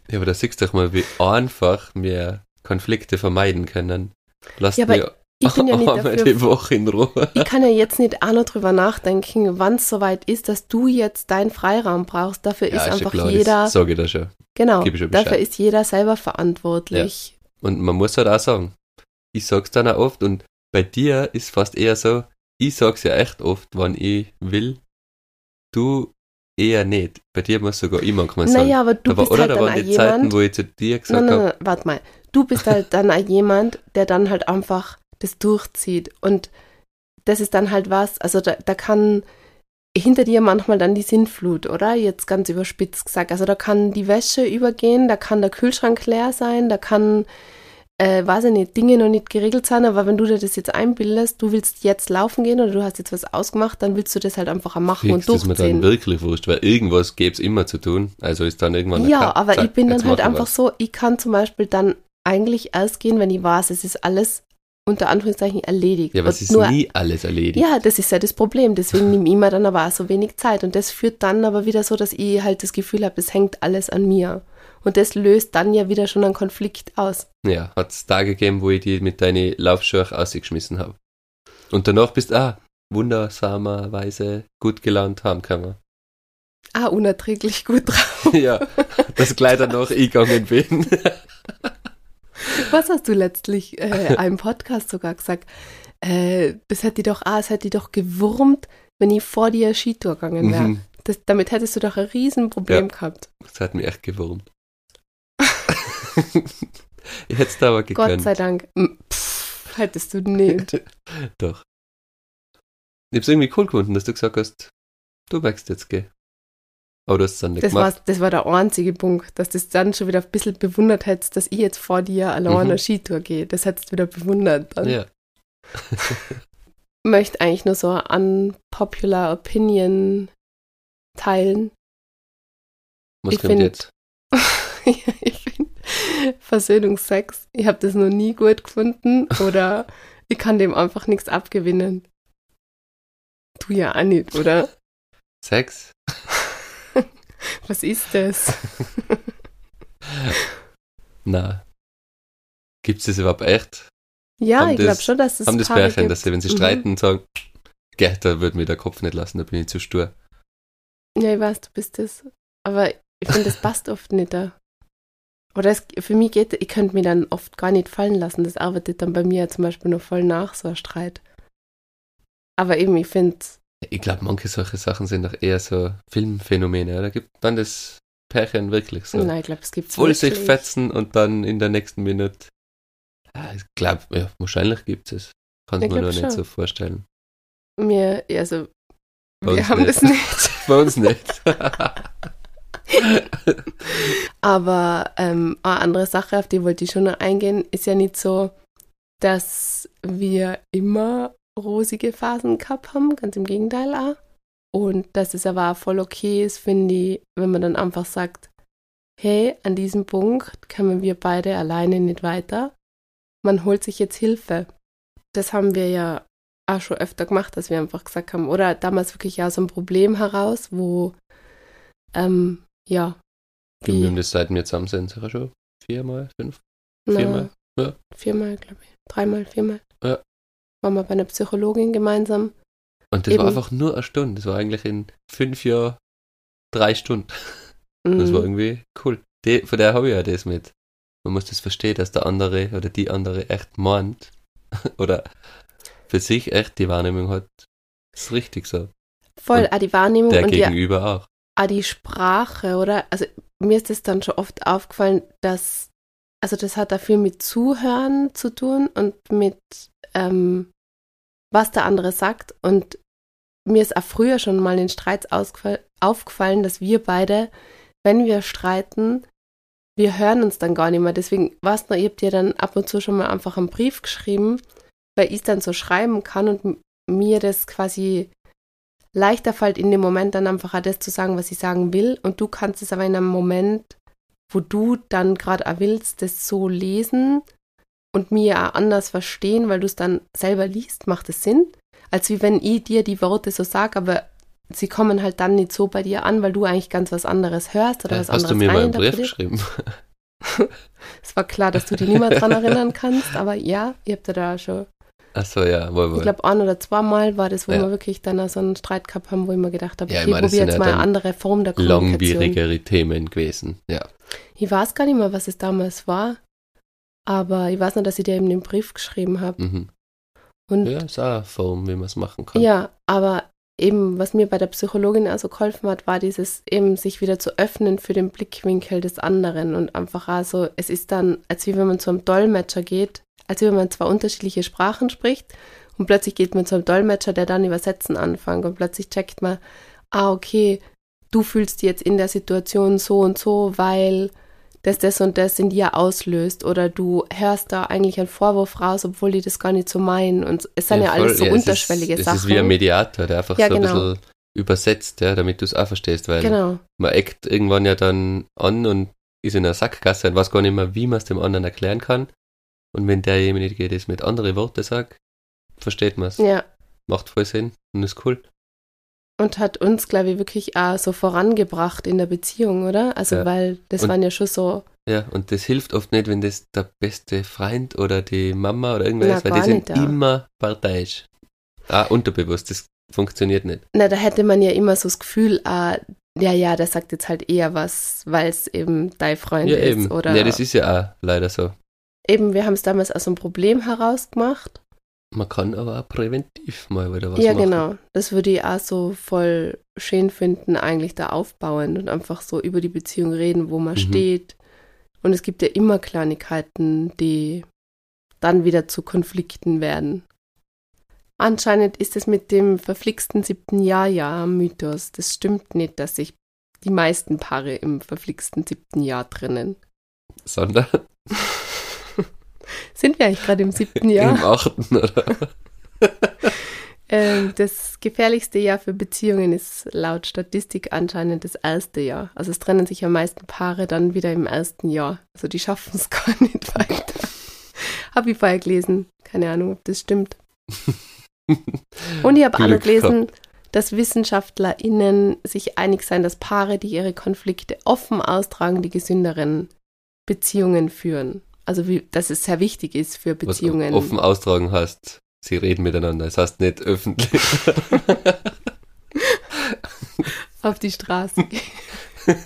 Ja, aber da siehst du doch mal, wie einfach wir Konflikte vermeiden können. Lass Ja, mir Ich bin ja nicht einmal dafür die Woche in Ruhe. Ich kann ja jetzt nicht auch noch drüber nachdenken, wann es soweit ist, dass du jetzt deinen Freiraum brauchst. Dafür ist ja einfach klar, jeder, Das sage ich da schon. genau, schon dafür ist jeder selber verantwortlich. Und man muss halt auch sagen, ich sag's dann auch oft und bei dir ist fast eher so, ich sag's ja echt oft, wann ich will, du eher nicht. Bei dir muss sogar ich manchmal sagen. Naja, aber du aber, bist oder halt da dann waren auch die Zeiten, jemand, wo ich zu dir gesagt nein, habe, nein, warte mal, du bist halt dann auch jemand, der dann halt einfach das durchzieht und das ist dann halt was, also da, da kann hinter dir manchmal dann die Sinnflut, oder? Jetzt ganz überspitzt gesagt. Also da kann die Wäsche übergehen, da kann der Kühlschrank leer sein, da kann, äh, weiß ich nicht, Dinge noch nicht geregelt sein, aber wenn du dir das jetzt einbildest, du willst jetzt laufen gehen oder du hast jetzt was ausgemacht, dann willst du das halt einfach machen fix, und ist mir dann durchziehen. wirklich wurscht, weil irgendwas gäbe es immer zu tun. Also ist dann irgendwann Ja, okay, aber zack, ich bin dann halt einfach wir's. so, ich kann zum Beispiel dann eigentlich erst gehen, wenn ich weiß, es ist alles unter Anführungszeichen erledigt. Ja, aber es ist nur nie alles erledigt. Ja, das ist ja das Problem. Deswegen nehme ich mir dann aber auch so wenig Zeit. Und das führt dann aber wieder so, dass ich halt das Gefühl habe, es hängt alles an mir. Und das löst dann ja wieder schon einen Konflikt aus. Ja, hat es Tage gegeben, wo ich die mit deinen Laufschuhen ausgeschmissen habe. Und danach bist du, ah, wundersamerweise gut gelaunt haben kann man. Ah, unerträglich gut drauf. ja, das gleich danach eingegangen bin. Was hast du letztlich äh, einem Podcast sogar gesagt? Äh, das hätte dich doch, ah, es hätte doch gewurmt, wenn ich vor dir Skitour gegangen wäre. Mhm, damit hättest du doch ein Riesenproblem gehabt. das hat mich echt gewurmt. ich da aber Gott gegönnt. sei Dank. Pff, hättest du nicht. Doch. Ich hab's irgendwie cool gefunden, dass du gesagt hast, du wächst jetzt gehen. Aber du hast es dann nicht Das war, gemacht. das war der einzige Punkt, dass du es dann schon wieder ein bisschen bewundert hättest, dass ich jetzt vor dir allein Mhm. eine Skitour gehe. Das hättest du wieder bewundert. Dann. Ja. möchte eigentlich nur so an Popular Opinion teilen. Was Ich kommt find- jetzt? ich finde Versöhnungsex, ich habe das noch nie gut gefunden oder ich kann dem einfach nichts abgewinnen. Du ja auch nicht, oder? Sex? Was ist das? Na. Gibt's das überhaupt echt? Ja, Haben ich glaube schon, dass es haben das Pärchen, gibt. dass sie, wenn sie Mhm. streiten, sagen, gell, da wird mir der Kopf nicht lassen, da bin ich zu stur. Ja, ich weiß, du bist das. Aber ich finde, das passt oft nicht da. Oder es, für mich geht, ich könnte mir dann oft gar nicht fallen lassen. Das arbeitet dann bei mir zum Beispiel noch voll nach, so ein Streit. Aber eben, ich finde, Ich glaube, manche solche Sachen sind doch eher so Filmphänomene. Da gibt dann das Pärchen wirklich so. nein, ich glaube, es gibt voll sich fetzen und dann in der nächsten Minute. Ja, ich glaube, ja, wahrscheinlich gibt es. Kann Ich man glaub nur nicht so vorstellen. Mir, also, Bei wir haben nicht. das nicht. Bei uns nicht. Aber ähm, eine andere Sache, auf die wollte ich schon noch eingehen, ist ja nicht so, dass wir immer rosige Phasen gehabt haben, ganz im Gegenteil auch. Und dass es aber auch voll okay ist, finde ich, wenn man dann einfach sagt, hey, an diesem Punkt kommen wir beide alleine nicht weiter. Man holt sich jetzt Hilfe. Das haben wir ja auch schon öfter gemacht, dass wir einfach gesagt haben, oder damals wirklich ja so ein Problem heraus, wo, ähm, ja, Du, wir haben das seit wir zusammen sind, sicher schon viermal, fünf. Viermal? Ja. Viermal, glaube ich. Dreimal, viermal. Ja. Waren wir bei einer Psychologin gemeinsam. Und das Eben. war einfach nur eine Stunde. Das war eigentlich in fünf Jahren drei Stunden. Das Mhm. war irgendwie cool. Die, von der habe ich ja das mit. Man muss das verstehen, dass der andere oder die andere echt meint oder für sich echt die Wahrnehmung hat. Das ist richtig so. Voll, und auch die Wahrnehmung Der und Gegenüber auch. Auch die Sprache, oder? Also mir ist es dann schon oft aufgefallen, dass, also das hat da viel mit Zuhören zu tun und mit, ähm, was der andere sagt. Und mir ist auch früher schon mal in Streits aufgefallen, dass wir beide, wenn wir streiten, wir hören uns dann gar nicht mehr. Deswegen war es noch, ihr habt dir dann ab und zu schon mal einfach einen Brief geschrieben, weil ich es dann so schreiben kann und mir das quasi leichter fällt, in dem Moment dann einfach auch das zu sagen, was ich sagen will. Und du kannst es aber in einem Moment, wo du dann gerade auch willst, das so lesen und mir auch anders verstehen, weil du es dann selber liest, macht es Sinn. Als wie wenn ich dir die Worte so sage, aber sie kommen halt dann nicht so bei dir an, weil du eigentlich ganz was anderes hörst oder was hast anderes du mir mal einen Brief geschrieben? Es war klar, dass du dich mehr dran erinnern kannst, aber ja, ihr habt ja da schon, Achso, ja, wohl, wohl. ich glaube, ein oder zweimal war das, wo Ja. wir wirklich dann auch so einen Streit gehabt haben, wo ich mir gedacht habe, Ja, ich okay, meine, das probier sind jetzt ja mal eine andere Form der Kommunikation. Langwierigere Themen gewesen. Ja. Ich weiß gar nicht mehr, was es damals war, aber ich weiß nur, dass ich dir eben den Brief geschrieben habe. Mhm. Und Ja, ist auch eine Form, wie man es machen kann. Ja, aber eben, was mir bei der Psychologin also geholfen hat, war dieses eben sich wieder zu öffnen für den Blickwinkel des anderen und einfach also, es ist dann, als wie wenn man zu einem Dolmetscher geht, als wenn man zwei unterschiedliche Sprachen spricht und plötzlich geht man zu einem Dolmetscher, der dann übersetzen anfängt und plötzlich checkt man, ah, okay, du fühlst dich jetzt in der Situation so und so, weil das, das und das in dir auslöst oder du hörst da eigentlich einen Vorwurf raus, obwohl die das gar nicht so meinen und es sind ja, voll. alles so Ja, unterschwellige ist, Sachen. Es ist wie ein Mediator, der einfach Ja, so ein genau. bisschen übersetzt, ja, damit du es auch verstehst, weil Genau, man eckt irgendwann ja dann an und ist in einer Sackgasse und weiß gar nicht mehr, wie man es dem anderen erklären kann. Und wenn derjenige das mit anderen Worten sagt, versteht man es. ja. Macht voll Sinn und ist cool. Und hat uns, glaube ich, wirklich auch so vorangebracht in der Beziehung, oder? Also, Ja. weil das Und- waren ja schon so, Ja, und das hilft oft nicht, wenn das der beste Freund oder die Mama oder irgendwer Na, ist, weil die sind ja. immer parteiisch. Ah, unterbewusst, das funktioniert nicht. na, da hätte man ja immer so das Gefühl, ah, ja, ja, der sagt jetzt halt eher was, weil es eben dein Freund ja, ist. eben. Oder Ja, das ist ja auch leider so. Eben, wir haben es damals aus einem Problem herausgemacht. Man kann aber auch präventiv mal wieder was ja, machen. genau. Das würde ich auch so voll schön finden, eigentlich da aufbauen und einfach so über die Beziehung reden, wo man Mhm. steht. Und es gibt ja immer Kleinigkeiten, die dann wieder zu Konflikten werden. Anscheinend ist es mit dem verflixten siebten Jahr ja ein Mythos. Das stimmt nicht, dass sich die meisten Paare im verflixten siebten Jahr trennen. Sondern Sind wir eigentlich gerade im siebten Jahr? im achten, oder? Ähm, das gefährlichste Jahr für Beziehungen ist laut Statistik anscheinend das erste Jahr. Also es trennen sich am meisten Paare dann wieder im ersten Jahr. Also die schaffen es gar nicht weiter. Habe ich vorher gelesen. Keine Ahnung, ob das stimmt. Und ich habe auch noch gelesen, dass WissenschaftlerInnen sich einig seien, dass Paare, die ihre Konflikte offen austragen, die gesünderen Beziehungen führen. Also wie, dass es sehr wichtig ist für Was Beziehungen. offen austragen heißt, sie reden miteinander. Das heißt nicht öffentlich. auf die Straße gehen.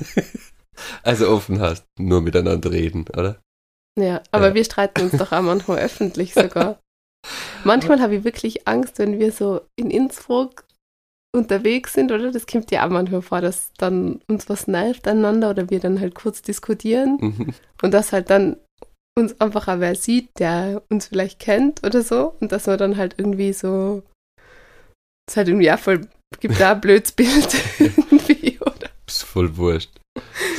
also offen heißt nur miteinander reden, oder? Ja, aber Ja. wir streiten uns doch auch manchmal öffentlich sogar. Manchmal habe ich wirklich Angst, wenn wir so in Innsbruck unterwegs sind, oder? Das kommt ja auch manchmal vor, dass dann uns was nervt aneinander oder wir dann halt kurz diskutieren Mhm. und dass halt dann uns einfach auch wer sieht, der uns vielleicht kennt oder so und dass man dann halt irgendwie so es halt irgendwie auch voll gibt da ein blödes Bild irgendwie, oder? Ist voll wurscht.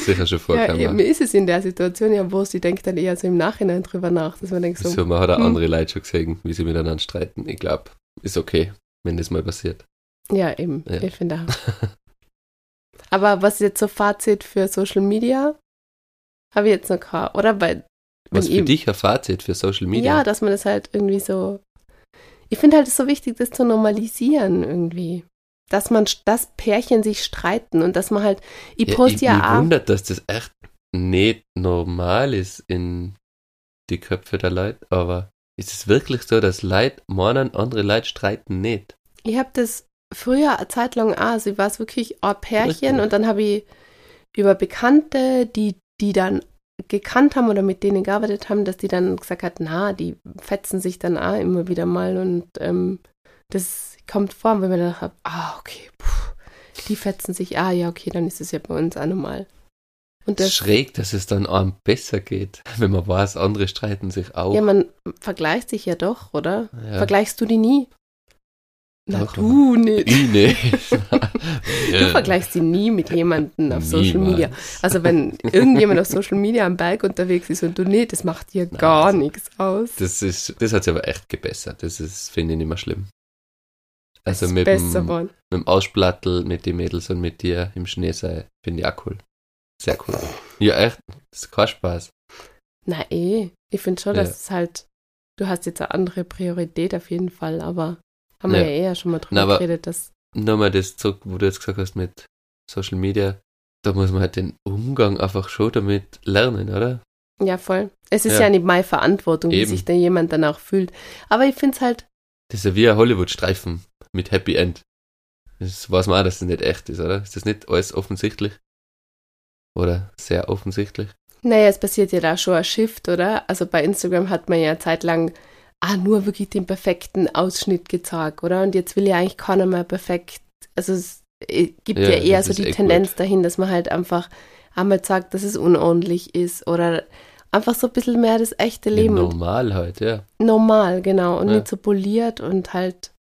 Sicher schon Ja, vorgekommen. ja, mir ist es in der Situation ja wurscht, ich denke dann eher so im Nachhinein drüber nach, dass man denkt so, Wieso, man hat auch hm. andere Leute schon gesehen, wie sie miteinander streiten. Ich glaube, ist okay, wenn das mal passiert. Ja, eben. Ja. Ich finde auch. Aber was ist jetzt so Fazit für Social Media? Habe ich jetzt noch kein, oder? Weil, Was für ich- dich ein Fazit für Social Media? Ja, dass man das halt irgendwie so. Ich finde halt es so wichtig, das zu normalisieren irgendwie. Dass man, dass Pärchen sich streiten und dass man halt, ich Ja, poste ich, ja mich wundert, dass das echt nicht normal ist in die Köpfe der Leute, aber ist es wirklich so, dass Leute meinen, andere Leute streiten nicht? Ich habe das früher eine Zeit lang auch, also ich war es wirklich ein Pärchen Wirklich? und dann habe ich über Bekannte, die, die dann gekannt haben oder mit denen gearbeitet haben, dass die dann gesagt hat, na, die fetzen sich dann auch immer wieder mal und ähm, das kommt vor, wenn man dann hat, ah, okay, puh, die fetzen sich, ah, ja, okay, dann ist es ja bei uns auch normal. Und das, Schräg, dass es dann einem besser geht, wenn man weiß, andere streiten sich auch. ja, man vergleicht sich ja doch, oder? Ja. Vergleichst du die nie? Na, du nicht. Ich nicht. Du vergleichst sie nie mit jemandem auf Social Media. Also wenn irgendjemand auf Social Media am Berg unterwegs ist und du nicht, das macht dir Nein, gar nichts aus. Das ist, das hat sich aber echt gebessert. Das ist, finde ich, nicht mehr schlimm. Also mit dem, mit dem Ausplattel, mit den Mädels und mit dir im Schnee sei, finde ich auch cool. Sehr cool. Ja, echt. Das ist kein Spaß. Na eh, ich finde schon, Ja. dass es halt, du hast jetzt eine andere Priorität auf jeden Fall, aber haben wir Ja. ja eher schon mal drüber Na, geredet, dass Nochmal das zurück, wo du jetzt gesagt hast mit Social Media. Da muss man halt den Umgang einfach schon damit lernen, oder? Ja, voll. Es ist Ja. ja, nicht meine Verantwortung, wie Eben. sich da jemand danach fühlt. Aber ich finde es halt, Das ist ja wie ein Hollywood-Streifen mit Happy End. Das weiß man auch, dass das nicht echt ist, oder? Ist das nicht alles offensichtlich? Oder sehr offensichtlich? naja, es passiert ja da schon ein Shift, oder? Also bei Instagram hat man ja zeitlang ah, nur wirklich den perfekten Ausschnitt gezeigt, oder? Und jetzt will ja eigentlich keiner mehr perfekt. Also es äh, gibt Ja, ja, eher so die eh Tendenz dahin, dass man halt einfach einmal sagt, dass es unordentlich ist oder einfach so ein bisschen mehr das echte Leben. und Normal halt, ja. normal, genau. Und Ja. nicht so poliert und halt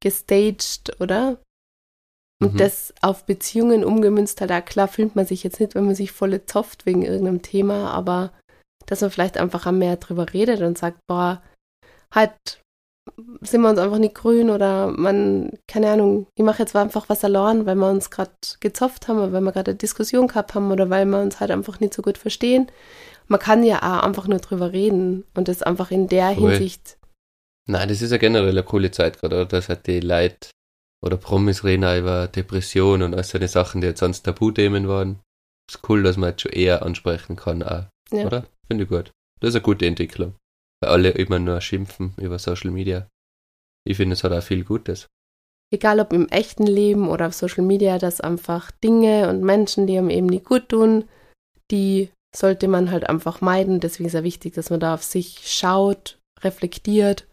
gestaged, oder? Und Mhm. das auf Beziehungen umgemünzt halt, auch klar fühlt man sich jetzt nicht, wenn man sich voll zopft wegen irgendeinem Thema, aber dass man vielleicht einfach mehr drüber redet und sagt, boah, halt sind wir uns einfach nicht grün oder man, keine Ahnung, ich mache jetzt einfach was verloren, weil wir uns gerade gezopft haben oder weil wir gerade eine Diskussion gehabt haben oder weil wir uns halt einfach nicht so gut verstehen. Man kann ja auch einfach nur drüber reden und das einfach in der Voll. Hinsicht Nein, das ist ja generell eine coole Zeit gerade, oder? Dass halt die Leute oder Promis reden auch über Depression und all so eine Sachen, die jetzt sonst Tabuthemen waren. Ist cool, dass man jetzt schon eher ansprechen kann, auch, Ja. oder? Finde ich gut. Das ist eine gute Entwicklung. Weil alle immer nur schimpfen über Social Media. Ich finde, es hat auch viel Gutes. egal ob im echten Leben oder auf Social Media, dass einfach Dinge und Menschen, die einem eben nicht gut tun, die sollte man halt einfach meiden. Deswegen ist ja wichtig, dass man da auf sich schaut, reflektiert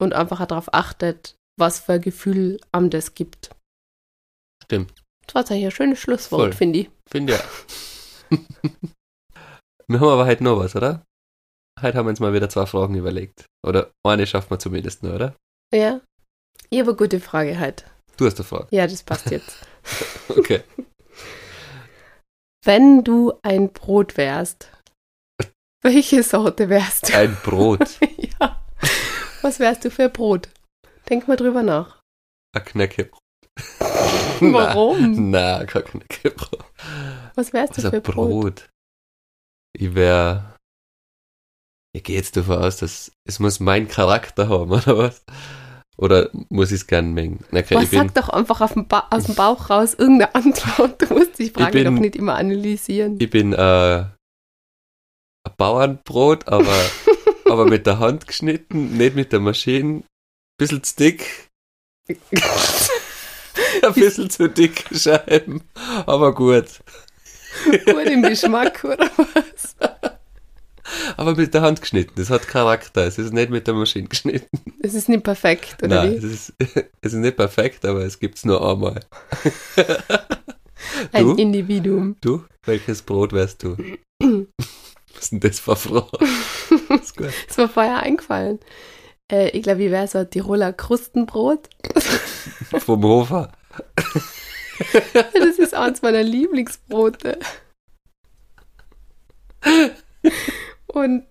und einfach darauf achtet, was für ein Gefühl einem das gibt. Stimmt. Das war eigentlich ein schönes Schlusswort, finde ich. Finde ja. wir haben aber heute noch was, oder? Heute haben wir uns mal wieder zwei Fragen überlegt. Oder eine schaffen wir zumindest nur, oder? Ja? Ich habe eine gute Frage halt. Du hast eine Frage. Ja, das passt jetzt. Okay. Wenn du ein Brot wärst, welche Sorte wärst du? Ein Brot. ja. Was wärst du für ein Brot? Denk mal drüber nach. Ein Knäckebrot. Warum? Na, kein Knäckebrot. Was wärst du Was für ein Brot? Brot. Ich wär. Ich gehe jetzt davon aus, dass es muss meinen Charakter haben, oder was? Oder muss ich es gern mengen? Okay, Was ich bin, sag doch einfach auf dem aus dem Bauch raus irgendeine Antwort. Du musst die Frage bin- doch nicht immer analysieren. ich bin äh, ein Bauernbrot, aber, aber mit der Hand geschnitten, nicht mit der Maschine. Bisschen zu dick, ein bisschen zu dicke Scheiben, aber gut. Gut im Geschmack, oder was? Aber mit der Hand geschnitten, das hat Charakter, es ist nicht mit der Maschine geschnitten. Es ist nicht perfekt, oder Nein, es wie? ist, es ist nicht perfekt, aber es gibt's nur einmal. Ein du? Individuum. Du? Welches Brot wärst du? Was ist denn das für eine? Ist gut. Das war vorher eingefallen. Äh, ich glaube, wie wäre so ein Tiroler Krustenbrot? Vom Hofer. Das ist eins meiner Lieblingsbrote. Und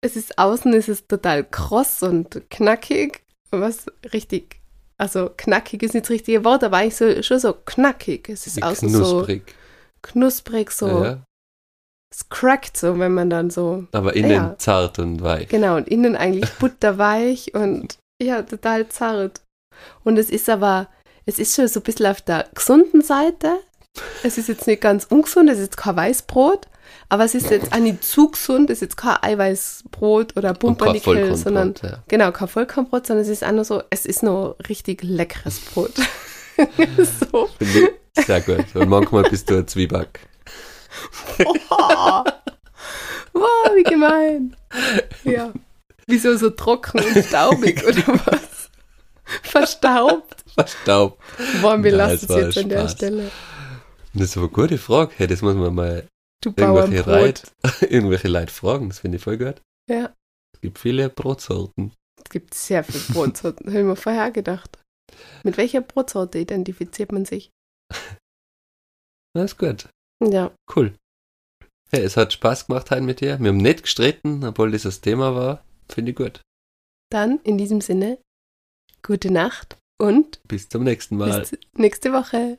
es ist außen ist es total kross und knackig, was richtig, also knackig ist nicht das richtige Wort, aber eigentlich so, schon so knackig. Es ist Wie außen so knusprig. knusprig, so, Ja, es crackt so, wenn man dann so, aber innen Ja. zart und weich. genau, und innen eigentlich butterweich und ja, total zart. Und es ist aber, es ist schon so ein bisschen auf der gesunden Seite. Es ist jetzt nicht ganz ungesund, es ist jetzt kein Weißbrot, aber es ist jetzt auch nicht zu gesund, es ist jetzt kein Eiweißbrot oder Pumpernickel, sondern ja. genau, kein Vollkornbrot, sondern es ist auch nur so, es ist nur richtig leckeres Brot. so. Sehr gut. Und manchmal bist du ein Zwieback. Wow, wie gemein. Ja. Wieso so trocken und staubig oder was? Verstaubt. Verstaubt. Wollen wir lassen es jetzt an der Spaß. Stelle. Das ist aber eine gute Frage. Hey, das muss man mal Du irgendwelche. Leute, irgendwelche Leute fragen. Das finde ich voll gut. Ja. Es gibt viele Brotsorten. Es gibt sehr viele Brotsorten, habe ich mir vorher gedacht. Mit welcher Brotsorte identifiziert man sich? Das ist gut. Ja, Cool. Hey, es hat Spaß gemacht heute mit dir. Wir haben nicht gestritten, obwohl das das Thema war. Finde ich gut. dann in diesem Sinne, gute Nacht und Bis zum nächsten Mal. bis nächste Woche.